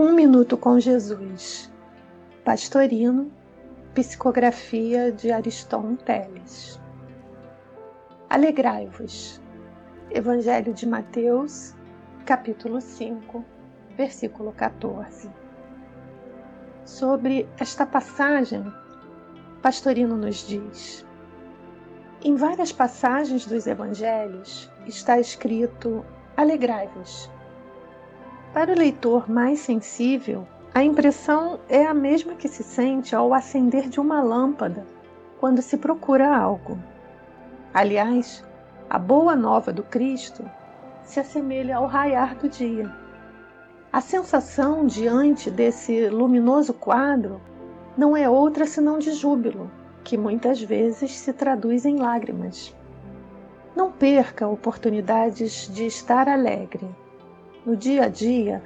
Um Minuto com Jesus. Pastorino, psicografia de Ariston Teles. Alegrai-vos. Evangelho de Mateus, capítulo 5, versículo 14. Sobre esta passagem, Pastorino nos diz: Em várias passagens dos evangelhos está escrito: Alegrai-vos para o leitor mais sensível, a impressão é a mesma que se sente ao acender de uma lâmpada quando se procura algo. Aliás, a boa nova do Cristo se assemelha ao raiar do dia. A sensação diante desse luminoso quadro não é outra senão de júbilo, que muitas vezes se traduz em lágrimas. Não perca oportunidades de estar alegre no dia a dia,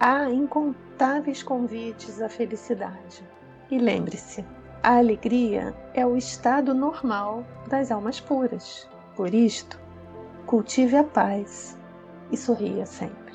há incontáveis convites à felicidade. E lembre-se, a alegria é o estado normal das almas puras. Por isto, cultive a paz e sorria sempre.